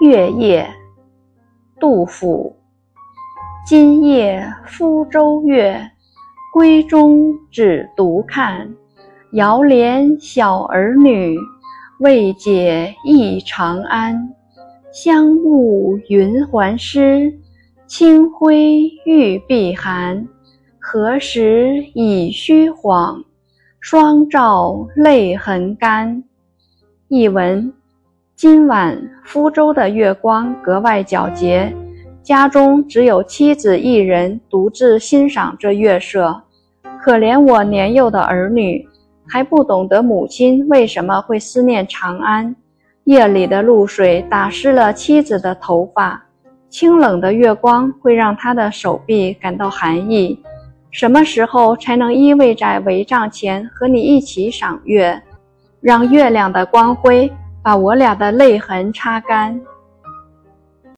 月夜，杜甫。今夜福州月，闺中只独看。遥怜小儿女，未解忆长安。香雾云鬟湿，清辉玉臂寒。何时已虚晃？双照泪痕干。译文：今晚福州的月光格外皎洁，家中只有妻子一人独自欣赏这月色。可怜我年幼的儿女。还不懂得母亲为什么会思念长安。夜里的露水打湿了妻子的头发，清冷的月光会让她的手臂感到寒意。什么时候才能依偎在帷帐前和你一起赏月，让月亮的光辉把我俩的泪痕擦干？